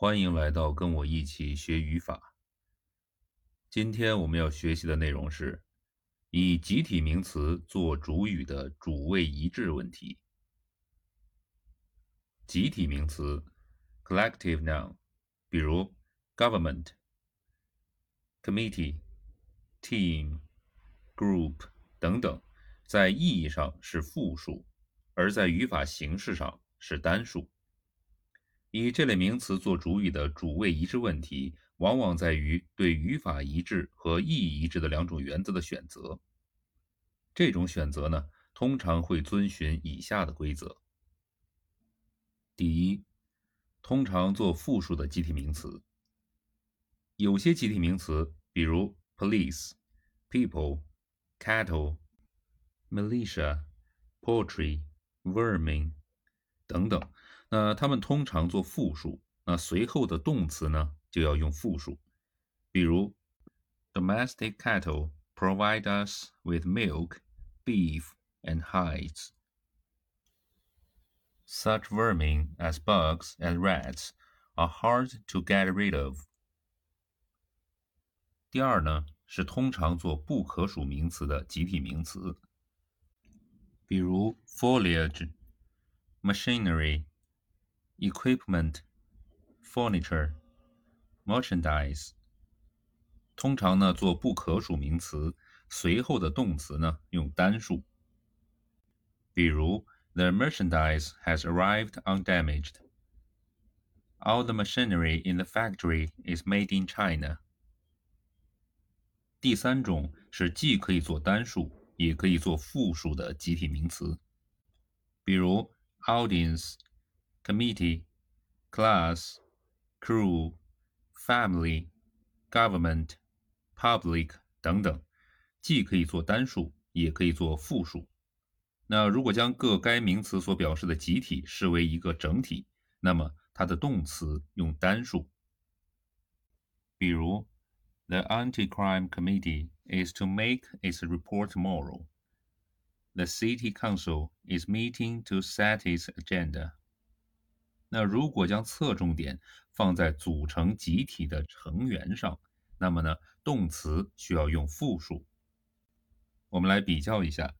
欢迎来到跟我一起学语法。今天我们要学习的内容是以集体名词做主语的主谓一致问题。集体名词 （collective noun），比如 government、committee、team、group 等等，在意义上是复数，而在语法形式上是单数。以这类名词做主语的主谓一致问题，往往在于对语法一致和意义一致的两种原则的选择。这种选择呢，通常会遵循以下的规则：第一，通常做复数的集体名词。有些集体名词，比如 police、people、cattle、militia、poultry、vermin 等等。那它们通常做复数，那随后的动词呢就要用复数。比如，domestic cattle provide us with milk, beef, and hides. Such vermin as bugs and rats are hard to get rid of. 第二呢是通常做不可数名词的集体名词，比如 foliage, machinery. equipment, furniture, merchandise，通常呢做不可数名词，随后的动词呢用单数。比如，The merchandise has arrived undamaged. All the machinery in the factory is made in China. 第三种是既可以做单数，也可以做复数的集体名词，比如 audience。 committee, class, crew, family, government, public 等等，既可以做单数，也可以做复数。那如果将各该名词所表示的集体视为一个整体，那么它的动词用单数。比如，The anti-crime committee is to make its report tomorrow. The city council is meeting to set its agenda. 那如果将侧重点放在组成集体的成员上，那么呢，动词需要用复数。我们来比较一下：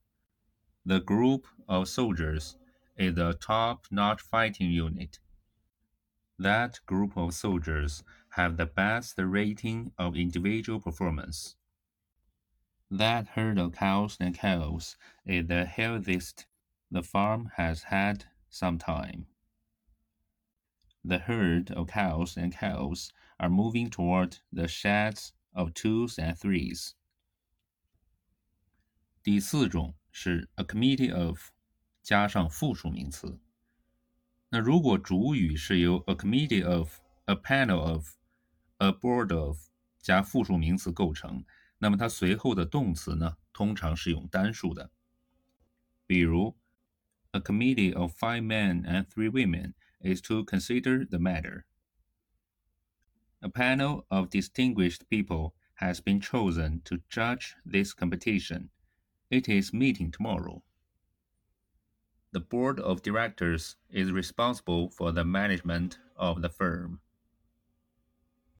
The group of soldiers is a top-notch fighting unit. That group of soldiers have the best rating of individual performance. That herd of cows and calves is the healthiest the farm has had some time. The herd of cows and calves are moving toward the sheds of twos and threes. 第四种是 a committee of 加上复数名词。那如果主语是由 a committee of、a panel of、a board of 加复数名词构成，那么它随后的动词呢，通常是用单数的。比如，a committee of five men and three women is to consider the matter. A panel of distinguished people has been chosen to judge this competition. It is meeting tomorrow. The board of directors is responsible for the management of the firm.